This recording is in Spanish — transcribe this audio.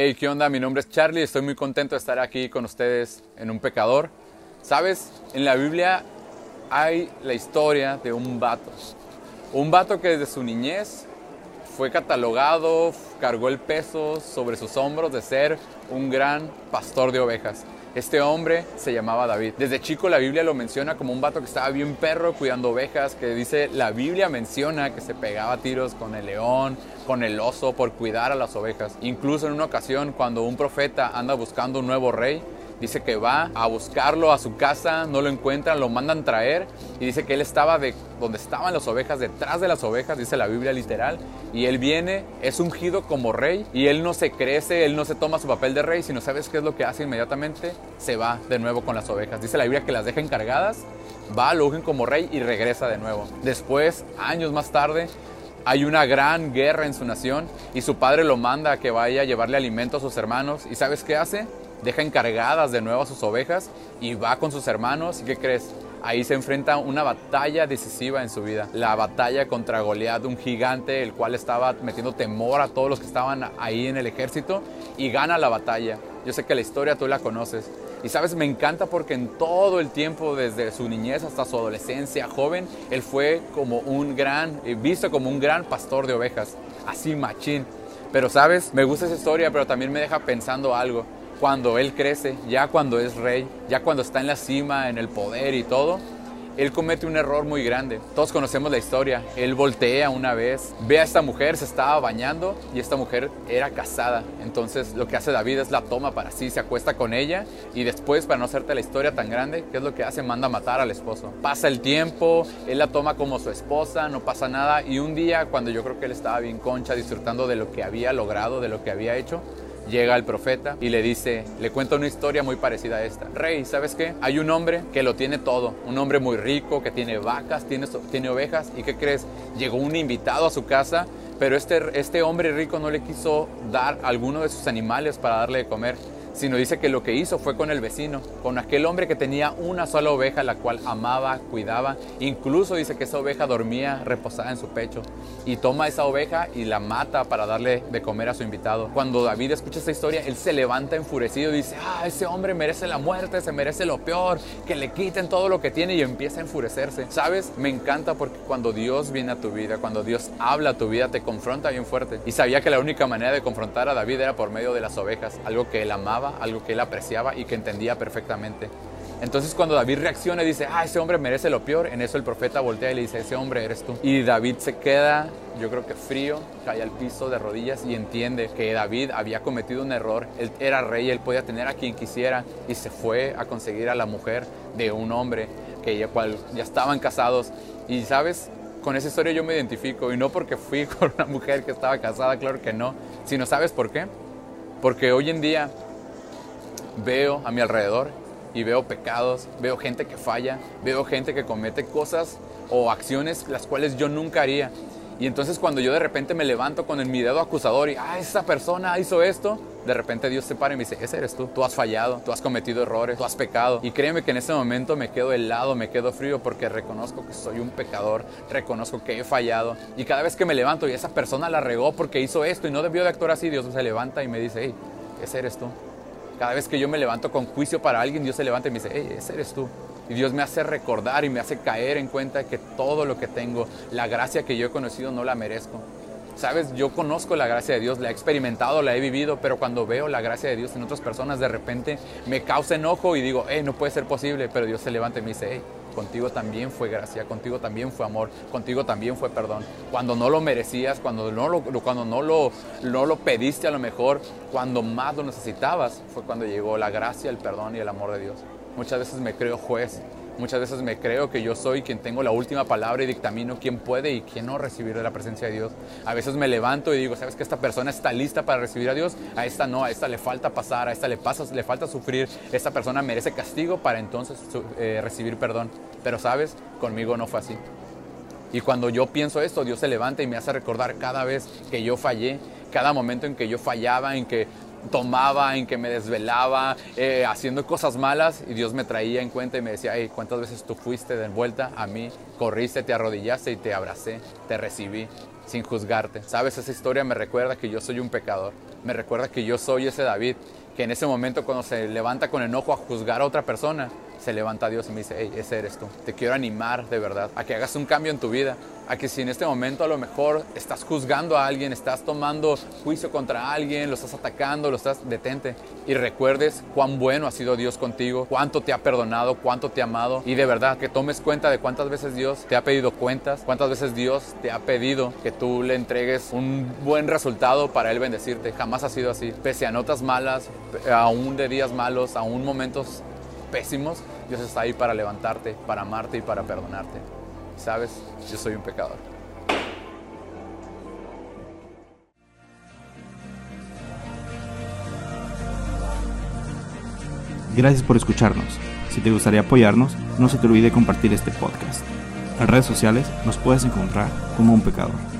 Hey, ¿qué onda? Mi nombre es Charlie, estoy muy contento de estar aquí con ustedes en Un Pecador. Sabes, en la Biblia hay la historia de un vato. Un vato que desde su niñez fue catalogado, cargó el peso sobre sus hombros de ser un gran pastor de ovejas. Este hombre se llamaba David. Desde chico la Biblia lo menciona como un vato que estaba bien perro cuidando ovejas, que dice, la Biblia menciona que se pegaba tiros con el león, con el oso por cuidar a las ovejas. Incluso en una ocasión cuando un profeta anda buscando un nuevo rey, Dice que va a buscarlo a su casa, no lo encuentran, lo mandan traer y dice que él estaba de donde estaban las ovejas, detrás de las ovejas, dice la Biblia literal, y él viene, es ungido como rey y él no se crece, él no se toma su papel de rey, sino sabes qué es lo que hace inmediatamente, se va de nuevo con las ovejas. Dice la Biblia que las deja encargadas, va, lo ungen como rey y regresa de nuevo. Después, años más tarde, hay una gran guerra en su nación y su padre lo manda a que vaya a llevarle alimento a sus hermanos. ¿Y sabes qué hace? Deja encargadas de nuevo a sus ovejas y va con sus hermanos. ¿Y qué crees? Ahí se enfrenta una batalla decisiva en su vida. La batalla contra Goliat, un gigante el cual estaba metiendo temor a todos los que estaban ahí en el ejército y gana la batalla. Yo sé que la historia tú la conoces. Y sabes, me encanta porque en todo el tiempo, desde su niñez hasta su adolescencia joven, él fue como un gran, eh, visto como un gran pastor de ovejas, así machín. Pero sabes, me gusta esa historia, pero también me deja pensando algo cuando él crece, ya cuando es rey, ya cuando está en la cima, en el poder y todo, él comete un error muy grande. Todos conocemos la historia. Él voltea una vez, ve a esta mujer, se estaba bañando y esta mujer era casada. Entonces lo que hace David es la toma para sí, se acuesta con ella y después, para no hacerte la historia tan grande, ¿qué es lo que hace? Manda a matar al esposo. Pasa el tiempo, él la toma como su esposa, no pasa nada y un día cuando yo creo que él estaba bien concha, disfrutando de lo que había logrado, de lo que había hecho, llega el profeta y le dice, le cuenta una historia muy parecida a esta. Rey, ¿sabes qué? Hay un hombre que lo tiene todo, un hombre muy rico, que tiene vacas, tiene, tiene ovejas, ¿y qué crees? Llegó un invitado a su casa, pero este, este hombre rico no le quiso dar alguno de sus animales para darle de comer sino dice que lo que hizo fue con el vecino, con aquel hombre que tenía una sola oveja, la cual amaba, cuidaba, incluso dice que esa oveja dormía reposada en su pecho, y toma esa oveja y la mata para darle de comer a su invitado. Cuando David escucha esta historia, él se levanta enfurecido y dice, ah, ese hombre merece la muerte, se merece lo peor, que le quiten todo lo que tiene y empieza a enfurecerse. ¿Sabes? Me encanta porque cuando Dios viene a tu vida, cuando Dios habla a tu vida, te confronta bien fuerte. Y sabía que la única manera de confrontar a David era por medio de las ovejas, algo que él amaba algo que él apreciaba y que entendía perfectamente. Entonces cuando David reacciona y dice, ah, ese hombre merece lo peor, en eso el profeta voltea y le dice, ese hombre eres tú. Y David se queda, yo creo que frío, cae al piso de rodillas y entiende que David había cometido un error. Él era rey, él podía tener a quien quisiera y se fue a conseguir a la mujer de un hombre que ya, cual, ya estaban casados. Y sabes, con esa historia yo me identifico y no porque fui con una mujer que estaba casada, claro que no, sino sabes por qué. Porque hoy en día veo a mi alrededor y veo pecados, veo gente que falla, veo gente que comete cosas o acciones las cuales yo nunca haría. Y entonces cuando yo de repente me levanto con el mi dedo acusador y, ah, esa persona hizo esto, de repente Dios se para y me dice, ese eres tú, tú has fallado, tú has cometido errores, tú has pecado. Y créeme que en ese momento me quedo helado, me quedo frío porque reconozco que soy un pecador, reconozco que he fallado. Y cada vez que me levanto y esa persona la regó porque hizo esto y no debió de actuar así, Dios se levanta y me dice, hey, ese eres tú. Cada vez que yo me levanto con juicio para alguien, Dios se levanta y me dice, hey, ese eres tú. Y Dios me hace recordar y me hace caer en cuenta que todo lo que tengo, la gracia que yo he conocido, no la merezco. Sabes, yo conozco la gracia de Dios, la he experimentado, la he vivido, pero cuando veo la gracia de Dios en otras personas, de repente me causa enojo y digo, hey, no puede ser posible, pero Dios se levanta y me dice, hey, contigo también fue gracia, contigo también fue amor, contigo también fue perdón. Cuando no lo merecías, cuando no lo, cuando no lo, no lo pediste a lo mejor, cuando más lo necesitabas, fue cuando llegó la gracia, el perdón y el amor de Dios. Muchas veces me creo juez, Muchas veces me creo que yo soy quien tengo la última palabra y dictamino quién puede y quién no recibir de la presencia de Dios. A veces me levanto y digo, ¿sabes que esta persona está lista para recibir a Dios? A esta no, a esta le falta pasar, a esta le, pasa, le falta sufrir. Esta persona merece castigo para entonces eh, recibir perdón. Pero sabes, conmigo no fue así. Y cuando yo pienso esto, Dios se levanta y me hace recordar cada vez que yo fallé, cada momento en que yo fallaba, en que tomaba, en que me desvelaba, eh, haciendo cosas malas y Dios me traía en cuenta y me decía, hey, ¿cuántas veces tú fuiste de vuelta a mí? Corriste, te arrodillaste y te abracé, te recibí sin juzgarte. Sabes, esa historia me recuerda que yo soy un pecador, me recuerda que yo soy ese David, que en ese momento cuando se levanta con enojo a juzgar a otra persona, se levanta Dios y me dice, hey, ese eres tú. Te quiero animar de verdad a que hagas un cambio en tu vida, a que si en este momento a lo mejor estás juzgando a alguien, estás tomando juicio contra alguien, lo estás atacando, lo estás detente y recuerdes cuán bueno ha sido Dios contigo, cuánto te ha perdonado, cuánto te ha amado y de verdad que tomes cuenta de cuántas veces Dios te ha pedido cuentas, cuántas veces Dios te ha pedido que tú le entregues un buen resultado para él bendecirte. Jamás ha sido así. Pese a notas malas, aún de días malos, aún momentos pésimos, Dios está ahí para levantarte, para amarte y para perdonarte. ¿Sabes? Yo soy un pecador. Gracias por escucharnos. Si te gustaría apoyarnos, no se te olvide compartir este podcast. En redes sociales nos puedes encontrar como un pecador.